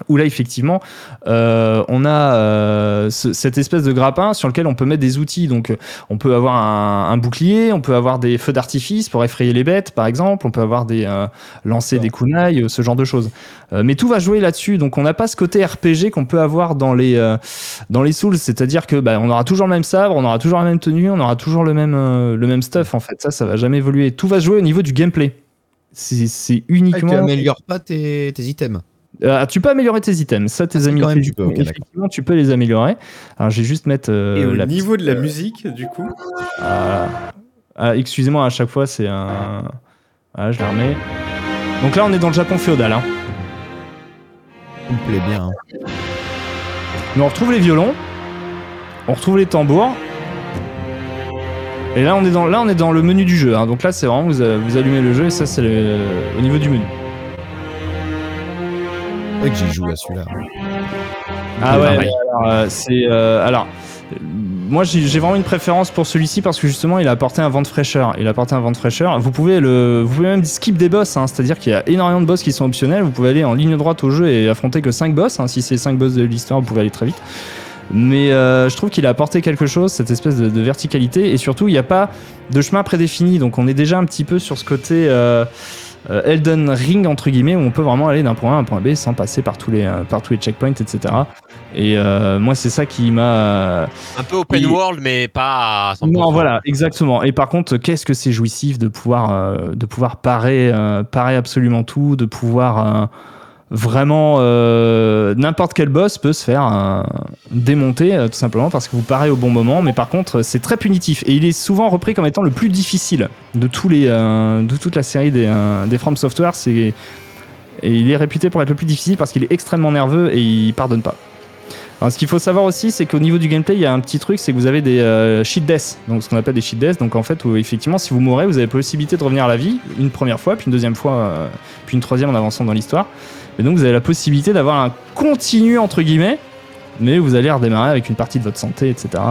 Où là, effectivement, euh, on a euh, ce- cette espèce de grappin sur lequel on peut mettre des outils. Donc, euh, on peut avoir un, un bouclier, on peut avoir des feux d'artifice pour effrayer les bêtes, par exemple. On peut avoir des euh, lancer des kunai, ce genre de choses. Mais tout va jouer là-dessus. Donc, on n'a pas ce côté RPG qu'on peut avoir dans les dans les Souls, c'est-à-dire que bah, on aura toujours le même sabre, on aura toujours la même tenue, on aura toujours le même le même stuff. En fait, ça, ça va jamais évoluer. Tout va jouer au niveau du gameplay. C'est c'est Ah, tu uniquement. améliores pas tes, tes items. Euh, tu peux améliorer tes items? Ça, tes Ah, amis, quand même, tu peux, effectivement, tu peux les améliorer. Alors, je vais juste mettre euh, Et au la niveau de la euh, musique, du coup, ah, ah, Excusez-moi, à chaque fois, c'est un. Ah, je la remets. Donc là, on est dans le Japon féodal. Hein. Ça me plaît bien. hein. Mais on retrouve les violons, on retrouve les tambours. Et là, on est dans, là, on est dans le menu du jeu. hein. Donc là, c'est vraiment, vous, vous allumez le jeu et ça, c'est le- au niveau du menu. Vrai que j'y joue à celui-là. Ah ouais, alors, euh, c'est euh, alors moi j'ai vraiment une préférence pour celui-ci parce que justement il a apporté un vent de fraîcheur. Il a apporté un vent de fraîcheur. Vous pouvez le, vous pouvez même skip des boss, hein, c'est-à-dire qu'il y a énormément de boss qui sont optionnels. Vous pouvez aller en ligne droite au jeu et affronter que 5 boss. hein. Si c'est 5 boss de l'histoire, vous pouvez aller très vite. Mais euh, je trouve qu'il a apporté quelque chose, cette espèce de, de verticalité, et surtout il n'y a pas de chemin prédéfini. Donc on est déjà un petit peu sur ce côté euh, Elden Ring entre guillemets où on peut vraiment aller d'un point A à un point B sans passer par tous les, euh, par tous les checkpoints, etc. Et euh, moi c'est ça qui m'a Un peu open Et- world, mais pas à 100%. non, voilà, exactement. Et par contre, qu'est-ce que c'est jouissif de pouvoir, euh, de pouvoir parer, euh, parer absolument tout, de pouvoir euh, vraiment euh, n'importe quel boss peut se faire démonter euh, tout simplement parce que vous parez au bon moment. Mais par contre, c'est très punitif et il est souvent repris comme étant le plus difficile de tous les, euh, de toute la série des, des From Software. C'est et il est réputé pour être le plus difficile parce qu'il est extrêmement nerveux et il pardonne pas. Alors, ce qu'il faut savoir aussi, c'est qu'au niveau du gameplay, il y a un petit truc, c'est que vous avez des euh, deaths, donc ce qu'on appelle des cheat deaths. Donc en fait, où, effectivement, si vous mourrez, vous avez possibilité de revenir à la vie une première fois, puis une deuxième fois, puis une troisième en avançant dans l'histoire. Et donc vous avez la possibilité d'avoir un continu entre guillemets, mais vous allez redémarrer avec une partie de votre santé, etc.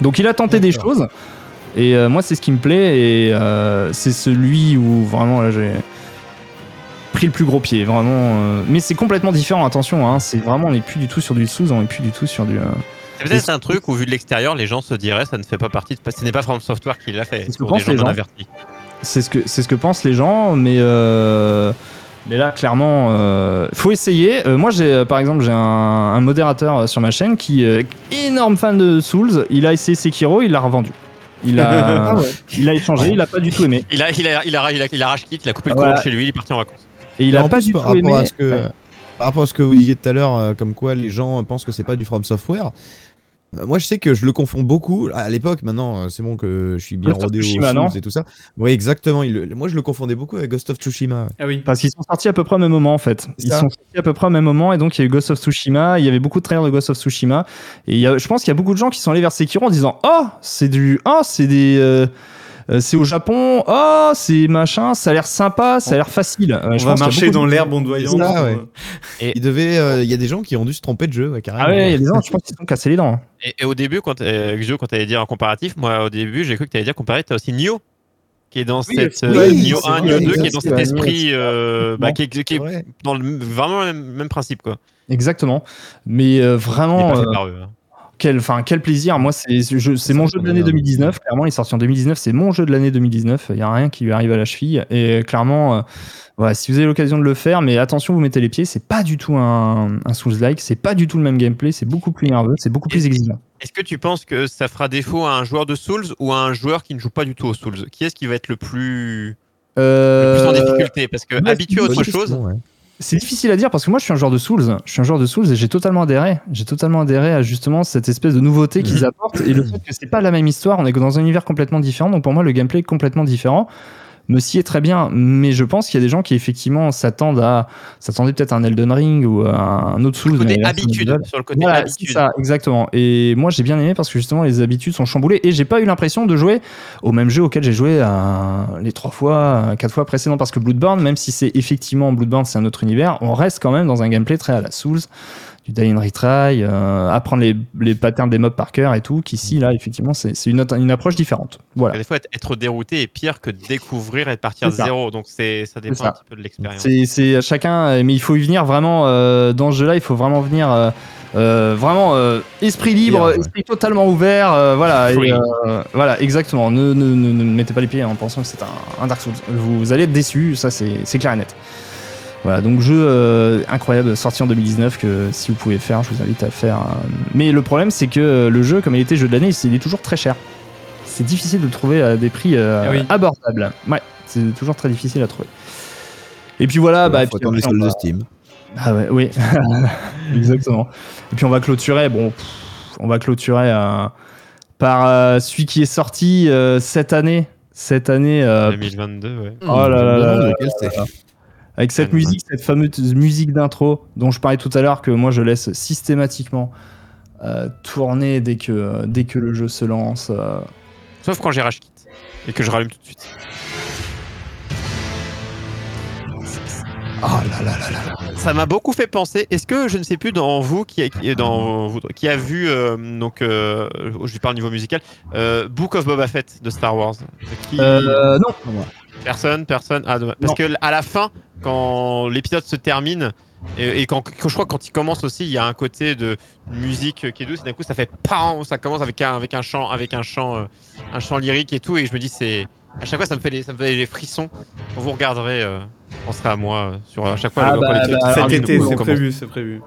Donc il a tenté des choses, et euh, moi c'est ce qui me plaît, et euh, c'est celui où vraiment là j'ai pris le plus gros pied, vraiment. euh, mais c'est complètement différent, attention, hein, c'est vraiment, on n'est plus du tout sur du sous, on n'est plus du tout sur du. euh, C'est peut-être un truc où, vu de l'extérieur, les gens se diraient ça ne fait pas partie de. Ce n'est pas From Software qui l'a fait. C'est ce que pensent les gens. C'est ce que c'est ce que pensent les gens, mais euh, mais là clairement, euh, faut essayer. Euh, moi, j'ai euh, par exemple j'ai un, un modérateur sur ma chaîne qui est énorme fan de Souls. Il a essayé Sekiro, il l'a revendu. Il a Ah ouais. il a échangé, il a pas du tout aimé. Il a, il a, il a, il a, il a rage kit, il a coupé le Voilà. courant chez lui, il est parti en vacances. Et il a pas plus, du par tout aimé. à ce que, Ouais. par rapport à ce que vous disiez tout à l'heure, comme quoi les gens pensent que c'est pas du From Software. Euh, Moi, je sais que je le confonds beaucoup. À l'époque, maintenant, euh, c'est bon que je suis bien Ghost of rodé au Tsushima, Souls non et tout ça. Oui, exactement. il moi, je le confondais beaucoup avec Ghost of Tsushima. ah oui. Parce qu'ils sont sortis à peu près au même moment en fait. Ils sont sortis à peu près au même moment et donc il y a eu Ghost of Tsushima, il y avait beaucoup de trailers de Ghost of Tsushima et il y a- je pense qu'il y a beaucoup de gens qui sont allés vers Sekiro en disant "Oh, c'est du oh, c'est des euh, euh, c'est au Japon. Oh, c'est machin, ça a l'air sympa, ça a l'air facile." Euh, On je va pense marcher dans l'herbe. C'est ça, ouais. euh, Il devait, euh, il y a des gens qui ont dû se tromper de jeu, ouais, carrément. Ah ouais, il y a des gens, je pense qu'ils se sont cassés les dents. Et, et au début, quand, euh, Xio, quand tu allais dire un comparatif, moi au début, j'ai cru que tu allais dire comparé, tu as aussi Nioh, qui est dans Oui, cette. euh, Oui, Nioh c'est 1, vrai, Nioh 2, qui est dans cet esprit. euh, bah, qui, est- qui est vrai. dans le, vraiment le même, même principe, quoi. Exactement. Mais euh, Il est vraiment quel quel plaisir. Moi c'est je- c'est mon jeu de l'année 2019. Clairement, il est sorti en 2019, c'est mon jeu de l'année 2019. Il y a rien qui lui arrive à la cheville et clairement euh, voilà, si vous avez l'occasion de le faire, mais attention, vous mettez les pieds, c'est pas du tout un, un Souls-like, c'est pas du tout le même gameplay, c'est beaucoup plus nerveux, c'est beaucoup plus exigeant. Est-ce que tu penses que ça fera défaut à un joueur de Souls ou à un joueur qui ne joue pas du tout aux Souls? Qui est-ce qui va être le plus, le Euh, plus en difficulté? Parce que ouais, habitué à autre chose, question, ouais. C'est difficile à dire parce que moi je suis un joueur de Souls, je suis un joueur de Souls et j'ai totalement adhéré. J'ai totalement adhéré à justement cette espèce de nouveauté qu'ils apportent et le fait que c'est pas la même histoire, on est dans un univers complètement différent, donc pour moi le gameplay est complètement différent. Me sied très bien, mais je pense qu'il y a des gens qui effectivement s'attendent à s'attendaient peut-être à un Elden Ring ou à un autre Souls. le côté habitude, sur le côté voilà, habitude. ça, exactement. Et moi, j'ai bien aimé parce que justement, les habitudes sont chamboulées et j'ai pas eu l'impression de jouer au même jeu auquel j'ai joué euh, les trois fois, euh, quatre fois précédents. Parce que Bloodborne, même si c'est effectivement Bloodborne, c'est un autre univers, on reste quand même dans un gameplay très à la Souls, du die and retry, euh, apprendre les, les patterns des mobs par cœur et tout. Qu'ici, là, effectivement, c'est c'est une, autre- une approche différente. Voilà. Des fois, être, être dérouté est pire que découvrir et de partir de zéro. Donc, c'est, ça dépend ça. un petit peu de l'expérience. C'est c'est à chacun, mais il faut y venir vraiment euh, dans ce jeu-là. Il faut vraiment venir euh, euh, vraiment euh, esprit libre, ouais. esprit totalement ouvert. euh, voilà, et, euh, voilà, exactement. Ne, ne, ne, ne mettez pas les pieds en pensant que c'est un, un Dark Souls. Vous, vous allez être déçu, ça c'est c'est clair et net. Voilà, donc jeu euh, incroyable, sorti en 2019 que si vous pouvez faire, je vous invite à le faire. euh. Mais le problème, c'est que euh, le jeu, comme il était jeu de l'année, il est toujours très cher. C'est difficile de le trouver à des prix euh, Ah oui. abordables. Ouais. c'est toujours très difficile à trouver. Et puis voilà, bah, et faut puis attendre les de Steam. Ah ouais, oui, exactement. Et puis on va clôturer, bon, pff, on va clôturer euh, par euh, celui qui est sorti euh, cette année, cette année, euh, 2022, ouais. Oh là là là là lequel c'est. Avec cette Ouais, musique, cette fameuse musique d'intro dont je parlais tout à l'heure que moi je laisse systématiquement euh, tourner dès que dès que le jeu se lance. euh. Sauf quand j'ai rage et que je rallume tout de suite. Oh là là là là. Ça m'a beaucoup fait penser. Est-ce que je ne sais plus dans vous qui a, qui est dans vous- qui a vu euh, donc euh, je parle au niveau musical euh, Book of Boba Fett de Star Wars. Qui- Euh, non, Personne, personne. Ah. Parce Non. que à la fin, quand l'épisode se termine et, et quand, quand- je crois que quand il commence aussi, il y a un côté de musique qui est douce. Et d'un coup, ça fait PAM Ça commence avec un avec un chant avec un chant euh, un chant lyrique et tout. Et je me dis c'est à chaque fois ça me fait des, ça me fait des frissons. Quand vous regarderez, euh, on sera à moi euh, sur à chaque fois. Ah bah, bah, Cet été, c'est prévu, c'est prévu.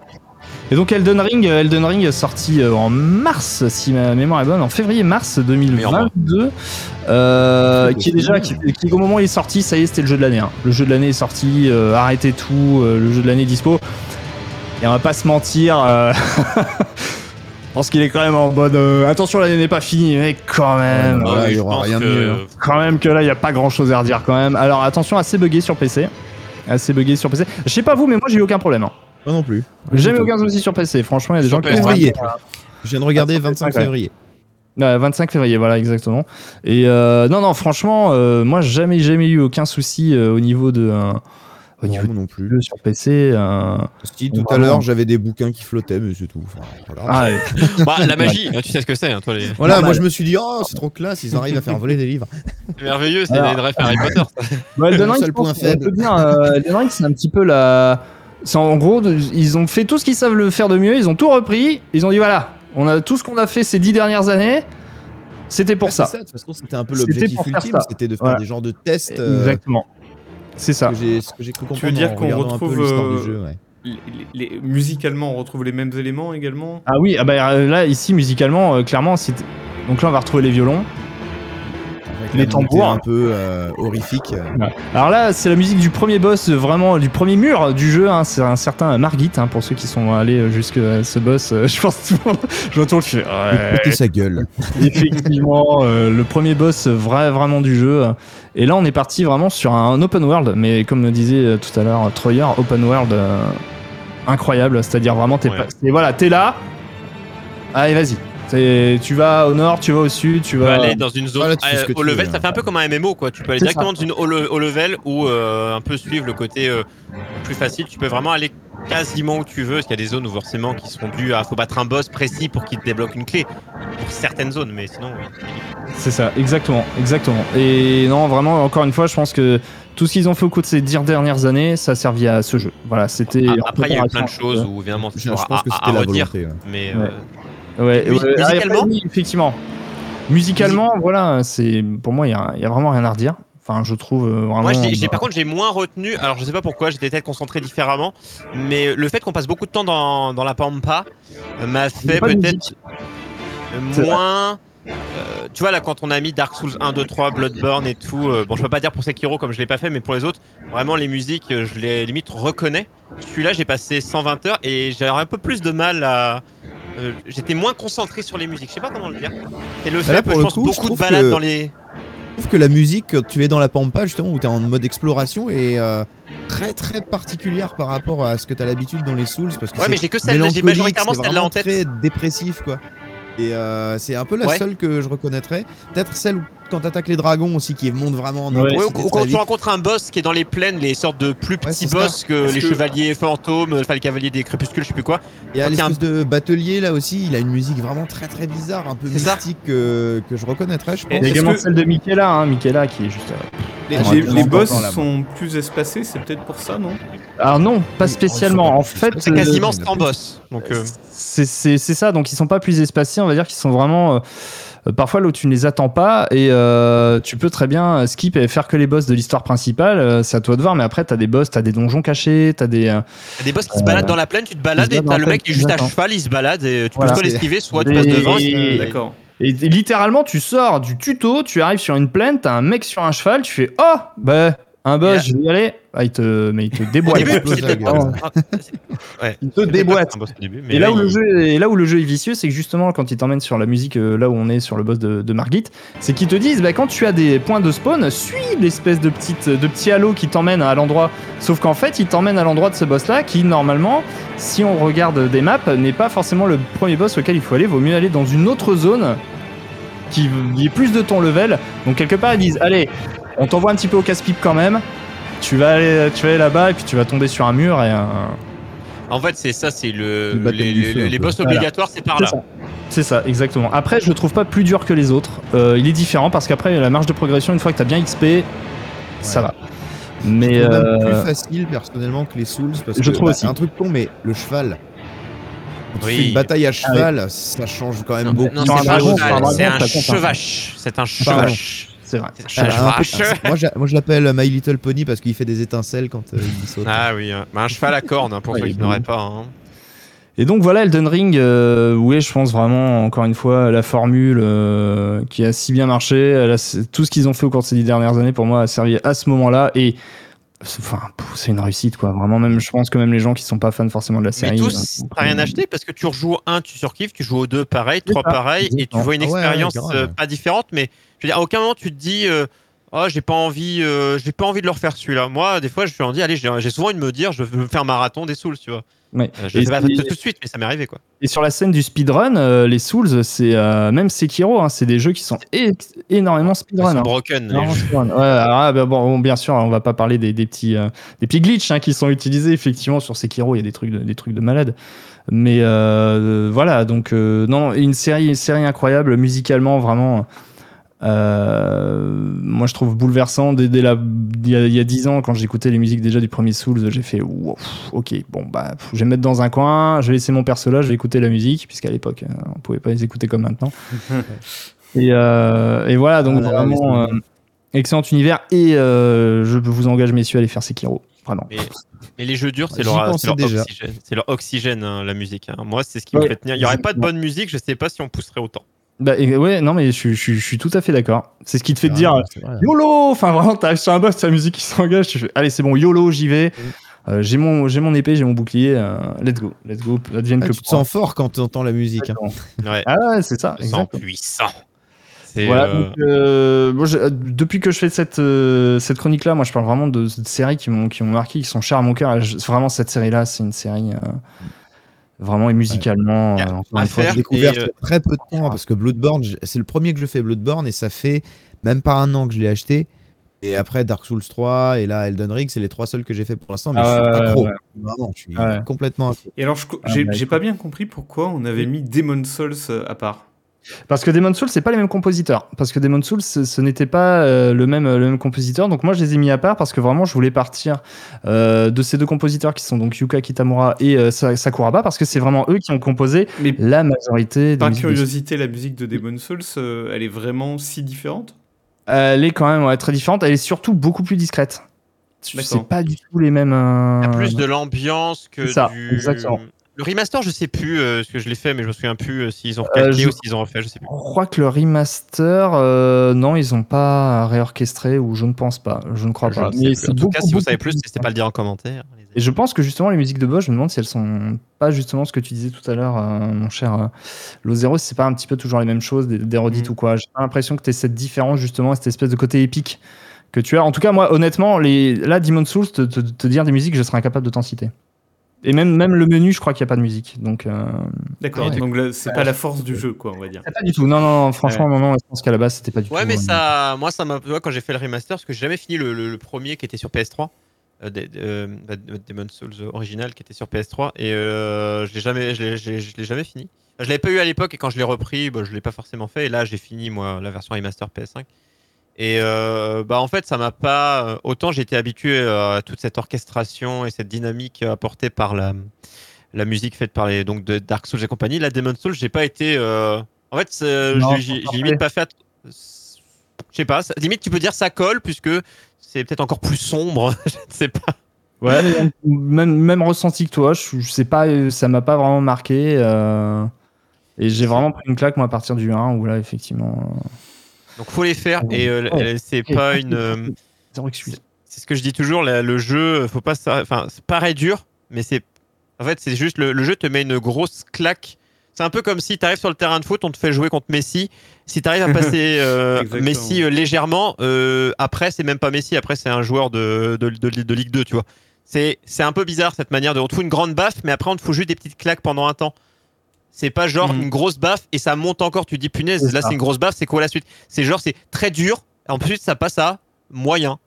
Et donc Elden Ring, euh, Elden Ring est sorti euh, en mars, si ma mémoire est bonne, en février-mars 2022, euh, qui est déjà, qui, qui, au moment où il est sorti, ça y est, c'était le jeu de l'année. hein. Le jeu de l'année est sorti, euh, arrêtez tout, euh, le jeu de l'année dispo. Et on va pas se mentir, je pense qu'il est quand même en mode euh, attention, l'année n'est pas finie, mais quand même, Voilà, oui, il y aura rien de que- mieux, hein. quand même que là, il y a pas grand chose à redire quand même. Alors attention, assez bugué sur PC. Assez bugué sur PC. Je sais pas vous, mais moi j'ai eu aucun problème. hein. Moi non plus. Jamais eu aucun souci sur PC. Franchement, il y a des gens qui PS3. ont Février. Je viens de regarder Ah, 25 ouais. février. Ouais, 25 février, voilà, exactement. Et euh, non, non, franchement, euh, moi, jamais, jamais eu aucun souci euh, au niveau de. euh, au Non, niveau non du plus. sur PC. euh, Si tout à l'heure j'avais des bouquins qui flottaient, mais c'est tout. Enfin, voilà. Ah, ouais. Bah, la magie, tu sais ce que c'est, hein, toi, les... Voilà, moi je me suis dit, oh, c'est trop classe, ils arrivent à faire voler des livres. c'est merveilleux, c'est Alors- une ref Harry Potter. ça. Bah, euh, Elden Ring, c'est un petit peu la. C'est en gros, ils ont fait tout ce qu'ils savent le faire de mieux, ils ont tout repris, ils ont dit voilà, on a tout ce qu'on a fait ces dix dernières années, c'était pour Ouais, ça. c'est De toute façon, c'était un peu l'objectif ultime, ça. c'était de faire Voilà. des genres de tests. euh, Exactement. C'est ça. ce que j'ai cru comprendre veux dire qu'on regardant un peu retrouve, euh, du jeu, ouais. Les- les- les- musicalement, on retrouve les mêmes éléments également? Ah oui, ah bah, euh, là, ici, musicalement, euh, clairement, c'est. Donc là, on va retrouver les violons. Avec les tambours. un peu euh, horrifique. euh. Alors là, c'est la musique du premier boss, euh, vraiment du premier mur du jeu. hein. C'est un certain Margit, hein, pour ceux qui sont allés jusqu'à ce boss. euh, je pense que tout le monde, je retourne, je fais, ouais, sa gueule. effectivement, euh, le premier boss vrai, vraiment du jeu. Et là, on est parti vraiment sur un open world, mais comme me disait euh, tout à l'heure Troyer, open world euh, incroyable. C'est-à-dire vraiment, t'es Ouais. pas- voilà, t'es là. Allez, vas-y. Tu vas au nord, tu vas au sud, tu Tu peux vas. aller dans une zone Voilà, euh, au veux, level, hein. ça fait un peu comme un MMO quoi. Tu peux aller directement d'une au, le- au level ou euh, un peu suivre le côté euh, plus facile. Tu peux vraiment aller quasiment où tu veux. Parce qu'il y a des zones où forcément qui seront dues à faut battre un boss précis pour qu'il te débloque une clé pour certaines zones, mais sinon. C'est ça, exactement, exactement. Et non, vraiment, encore une fois, je pense que tout ce qu'ils ont fait au cours de ces dix dernières années, ça a servi à ce jeu. Voilà, c'était. Ah, Après, il y a eu plein de choses où évidemment Je, je pense à, que c'était la redire, volonté. ouais. mais Ouais. Ouais, Mus- ouais, musicalement effectivement. Musicalement, voilà, c'est pour moi, il y, a vraiment rien à redire. Enfin, je trouve euh, vraiment. Moi, j'ai, par contre, j'ai moins retenu. Alors, je sais pas pourquoi, j'étais peut-être concentré différemment, mais le fait qu'on passe beaucoup de temps dans, dans la pampa euh, m'a fait peut-être euh, moins. euh, tu vois, là, quand on a mis Dark Souls 1, 2, 3, Bloodborne et tout, euh, bon, je peux pas dire pour Sekiro comme je l'ai pas fait, mais pour les autres, vraiment, les musiques, euh, je les limite reconnais. Celui-là, j'ai passé 120 heures et j'ai un peu plus de mal à. Euh, j'étais moins concentré sur les musiques, je sais pas comment le dire. Et le Bah fait là, que je pense coup, je beaucoup de balades que- dans les. Je trouve que la musique, quand tu es dans la pampa, justement, où tu es en mode exploration, est euh, très très particulière par rapport à ce que tu as l'habitude dans les Souls. Parce que Ouais, c'est mais j'ai que celle, j'ai majoritairement c'est celle-là en tête. très dépressif, quoi. Et euh, c'est un peu la Ouais. seule que je reconnaîtrais. Peut-être celle où, quand t'attaques les dragons aussi, qui monte vraiment en Ouais. Ouais, ou, quand tu rencontres un boss qui est dans les plaines, les sortes de plus Ouais, petits ça. boss que les que- chevaliers fantômes, enfin les cavaliers des crépuscules, je sais plus quoi. Et à quand il y a un- l'espèce de batelier là aussi, il a une musique vraiment très très bizarre, un peu mystique que, que je reconnaîtrais, je pense. Il y a également que- celle de Michaela, hein, Michaela qui est juste. euh, Les, les- boss sont plus espacés, c'est peut-être pour ça, non? Alors non, pas spécialement. En c'est fait, C'est euh, quasiment sans boss. Donc, euh, c'est c'est- c'est ça. Donc ils sont pas plus espacés. On va dire qu'ils sont vraiment. euh, euh, parfois là où tu ne les attends pas et euh, tu peux très bien euh, skip et faire que les boss de l'histoire principale. euh, c'est à toi de voir. Mais après t'as des boss, t'as des donjons cachés, t'as des. euh, t'as des boss qui se baladent dans la plaine, tu te balades et t'as le mec qui est juste à cheval, il se balade et tu Voilà. peux soit l'esquiver, soit tu passes devant. Et- D'accord. Et, et littéralement, tu sors du tuto, tu arrives sur une plaine, t'as un mec sur un cheval, tu fais Oh, bah, un boss, je vais y aller. Ah, il te, mais il te déboîte. Ouais. Il te déboîte. début, mais Et là, où le il- jeu est, et là où le jeu est vicieux, c'est que justement, quand ils t'emmènent sur la musique, euh, là où on est sur le boss de, de Margit, c'est qu'ils te disent, bah, quand tu as des points de spawn, suis l'espèce de, petite, de petit halo qui t'emmène à l'endroit. Sauf qu'en fait, il t'emmène à l'endroit de ce boss-là, qui normalement, si on regarde des maps, n'est pas forcément le premier boss auquel il faut aller. Vaut mieux aller dans une autre zone qui, qui est plus de ton level. Donc quelque part, ils disent, allez, on t'envoie un petit peu au casse-pipe quand même. Tu vas aller, tu vas aller là-bas et puis tu vas tomber sur un mur et un, En fait, c'est ça, c'est le, les, boss Voilà. obligatoires, c'est par là. ça. C'est ça, exactement. Après, je le trouve pas plus dur que les autres. Euh, il est différent parce qu'après, la marge de progression, une fois que t'as bien XP, ça va. Mais Je trouve même euh, plus facile personnellement que les Souls parce je que trouve bah, aussi. un truc con mais le cheval. Quand tu Oui. fais une bataille à cheval, ça change quand même Non, beaucoup. non, Sur un c'est un chevache. C'est un Pardon. chevache. C'est vrai. C'est un Ah, un peu- chevache. moi, moi, je l'appelle My Little Pony parce qu'il fait des étincelles quand euh, il saute. Ah oui, hein. Bah, un cheval à cornes, hein, pour Ouais, ceux il qui n'auraient pas. hein. Et donc voilà, Elden Ring, euh, oui, je pense vraiment, encore une fois, la formule euh, qui a si bien marché, elle a- c'est- tout ce qu'ils ont fait au cours de ces dix dernières années, pour moi, a servi à ce moment-là. Et enfin, c'est une réussite, quoi. Vraiment, même, je pense que même les gens qui sont pas fans forcément de la série. Mais tous, t'as rien acheté parce que tu rejoues au 1, tu surkiffes, tu joues au 2, pareil, C'est 3, ça, pareil, et tu vois une Ah ouais, ouais, expérience euh, pas différente, mais je veux dire, à aucun moment tu te dis, euh, oh, j'ai pas envie, euh, j'ai pas envie de le refaire celui-là. Moi, des fois, je suis en dis, allez, j'ai souvent envie de me dire, je veux me faire marathon des Souls, tu vois. Ouais. Euh, je Et pas tout de suite, mais ça m'est arrivé, quoi. Et sur la scène du speedrun, euh, les Souls, c'est euh, même Sekiro, hein, c'est des jeux qui sont énormément Ils speedrun. sont hein. broken. les Énormément jeux. speedrun. Ouais, alors, ah, bah, bon, bien sûr, on va pas parler des, des petits, des petits glitches hein, qui sont utilisés effectivement sur Sekiro. Il y a des trucs de, des trucs de malade. Mais voilà, donc non, une série, une série incroyable musicalement, vraiment. Euh, moi, je trouve bouleversant. Dès, dès la, il y a- il y a 10 ans, quand j'écoutais les musiques déjà du premier Souls, j'ai fait wow, ok, bon, bah, pff, je vais me mettre dans un coin, je vais laisser mon perso là, je vais écouter la musique, puisqu'à l'époque, euh, on pouvait pas les écouter comme maintenant. et, euh, et voilà, donc Ah vraiment, euh, excellent univers. Et euh, je vous engage, messieurs, à aller faire Sekiro. Vraiment. Mais, mais les jeux durs, c'est leur, oxygène. C'est leur oxygène, hein, la musique. hein. Moi, c'est ce qui me Ouais, fait tenir. Il y aurait pas de bonne musique, je sais pas si on pousserait autant. Bah, et- ouais, non, mais je, suis- je, suis- je suis tout à fait d'accord. C'est ce qui te fait te dire. Ah, c'est vrai. YOLO Enfin, vraiment, t'arrives sur un boss, t'as la musique qui s'engage, tu fais Allez, c'est bon, YOLO, j'y vais. Euh, j'ai mon, j'ai mon épée, j'ai mon bouclier. euh, let's go, let's go. Advienne Ah, que tu te sens fort quand tu entends la musique. hein. Ouais. Ah ouais, c'est ça. Exactement. puissant. C'est, Voilà, euh, donc, euh, moi, je- depuis que je fais cette, euh, cette chronique-là, moi je parle vraiment de, de séries qui m'ont qui m'ont marqué, qui sont chères à mon cœur. Je- Vraiment, cette série-là, c'est une série euh, vraiment et musicalement. Ouais. euh, encore À une fois, faire. J'ai découvert Et, euh, très peu de temps parce que Bloodborne, c'est le premier que je fais Bloodborne et ça fait même pas un an que je l'ai acheté. Et après Dark Souls 3 et là Elden Ring, c'est les trois seuls que j'ai fait pour l'instant. Mais Ah je suis ouais, accro. ouais. Vraiment, je suis Ouais. complètement accro. Et alors, Ah, j'ai bah, pas bien compris pourquoi on avait mis Demon Souls euh, à part. Parce que Demon Souls, c'est pas les mêmes compositeurs. Parce que Demon Souls, ce, ce n'était pas euh, le, même, le même compositeur. Donc moi, je les ai mis à part parce que vraiment, je voulais partir euh, de ces deux compositeurs qui sont donc Yuka Kitamura et euh, Sa- Sakuraba parce que c'est vraiment eux qui ont composé Mais la majorité des par de curiosité, la musique de Demon Souls, euh, elle est vraiment si différente? Elle est quand même ouais, très différente. Elle est surtout beaucoup plus discrète. C'est pas du tout les mêmes. euh, Il y a plus de l'ambiance que ça, du. exactement. Le remaster, je sais plus euh, ce que je l'ai fait, mais je me souviens plus euh, s'ils ont Euh, recalqué je- ou s'ils ont refait, je sais plus. Je crois que le remaster, euh, non, ils ont pas réorchestré ou je ne pense pas. Je ne crois Je pas. ne Mais En tout cas, si vous savez plus, n'hésitez pas à le dire en commentaire. Et je pense que justement les musiques de Bosch, je me demande si elles sont pas justement ce que tu disais tout à l'heure, euh, mon cher euh, Lozero, si c'est pas un petit peu toujours les mêmes choses, des, des redites Mm. ou quoi. J'ai pas l'impression que tu cette différence justement, cette espèce de côté épique que tu as. En tout cas, moi, honnêtement, les... là, Demon Souls, te, te- te dire des musiques, je serais incapable de t'en citer. Et même, même le menu, je crois qu'il n'y a pas de musique. Donc, euh, D'accord, Ouais, du donc c'est pas la force du jeu, quoi, on va dire. pas du tout. Non, non, non, franchement, non, non, je pense qu'à la base, c'était pas du Ouais, tout. mais euh, ça, moi, ça m'a. Quand j'ai fait le remaster, parce que j'ai jamais fini le, le- le premier qui était sur PS3, euh, des- euh, bah, Demon's Souls original qui était sur PS3, et euh, je l'ai jamais, je l'ai jamais fini. Je l'avais pas eu à l'époque, et quand je l'ai repris, bah, je l'ai pas forcément fait, et là, j'ai fini, moi, la version remaster PS5. Et euh, bah en fait, ça m'a pas. euh, Autant été habitué euh, à toute cette orchestration et cette dynamique apportée par la, la musique faite par les donc de Dark Souls et compagnie. La Demon Souls, j'ai pas été. euh, En fait, j'ai limite pas fait. Je sais pas. Limite, tu peux dire ça colle puisque c'est peut-être encore plus sombre. je ne sais pas. Ouais, même, même ressenti que toi, je, je sais pas, ça m'a pas vraiment marqué. euh, Et j'ai vraiment pris une claque, moi, à partir du 1, où là, effectivement. Euh, Donc faut les faire et euh, Ouais. c'est pas une. euh, c'est ce que je dis toujours, la- le jeu, faut pas ça. Enfin, c'est pareil dur, mais c'est. En fait, c'est juste le, le jeu te met une grosse claque. C'est un peu comme si tu arrives sur le terrain de foot, on te fait jouer contre Messi. Si tu arrives à passer euh. Messi euh, légèrement, euh, après, c'est même pas Messi, après, c'est un joueur de, de, de- de Ligue 2, tu vois. C'est c'est un peu bizarre cette manière de. On te fout une grande baffe, mais après, on te fout juste des petites claques pendant un temps. C'est pas genre Mhm. une grosse baffe et ça monte encore. Tu dis punaise, là c'est une grosse baffe, c'est quoi la suite? C'est genre c'est très dur. Ensuite ça passe à moyen.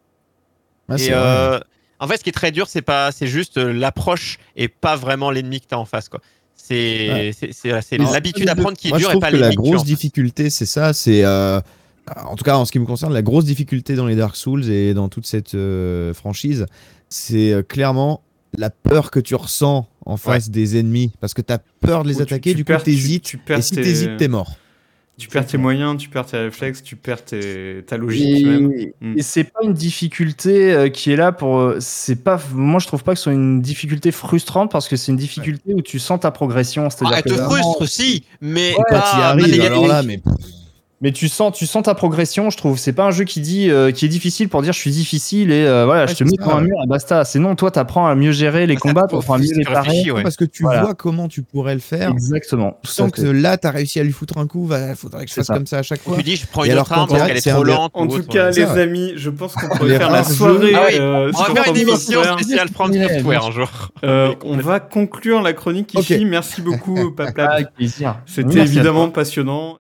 Ah, et euh, en fait, ce qui est très dur, c'est pas, c'est juste euh, l'approche et pas vraiment l'ennemi que t'as en face, quoi. C'est, Ouais. l'habitude d'apprendre qui est Moi, je dure et pas que la grosse en difficulté, c'est ça. C'est euh, en tout cas en ce qui me concerne, la grosse difficulté dans les Dark Souls et dans toute cette euh, franchise, c'est clairement la peur que tu ressens en face des ennemis, parce que tu as peur de les Ou attaquer. tu du coup, perds- tu- t'hésites. tu perds Et si tes- t'hésites, t'es mort. Tu perds tes moyens, tu perds tes réflexes, tu perds tes- ta logique même. Mm. et c'est pas une difficulté euh, qui est là pour. euh, C'est pas. Moi, je trouve pas que ce soit une difficulté frustrante parce que c'est une difficulté où tu sens ta progression. Ah, C'est-à-dire elle que te vraiment- frustre, si, mais Ouais, Quand pas, tu y pas arrives, négatif. alors là, mais Mais tu sens, tu sens ta progression, je trouve. C'est pas un jeu qui dit, euh, qui est difficile pour dire je suis difficile et euh, voilà, Ouais, je te c'est mets contre un mur et basta. Sinon, toi, t'apprends à mieux gérer les Ça, combats, t'apprends à mieux les parer. ouais. parce que tu Voilà. vois comment tu pourrais le faire. Exactement. Tu tout sens à que fait. là, t'as réussi à lui foutre un coup, il faudrait que je C'est fasse ça. comme ça à chaque fois. Tu dis, je prends une autre arme parce qu'elle est c'est trop lente. En ou tout cas, les amis, je pense qu'on pourrait faire la soirée. Ah euh, on va faire une émission spéciale From Software un jour. Euh, on va conclure la chronique ici. Merci beaucoup, plaisir. C'était évidemment passionnant.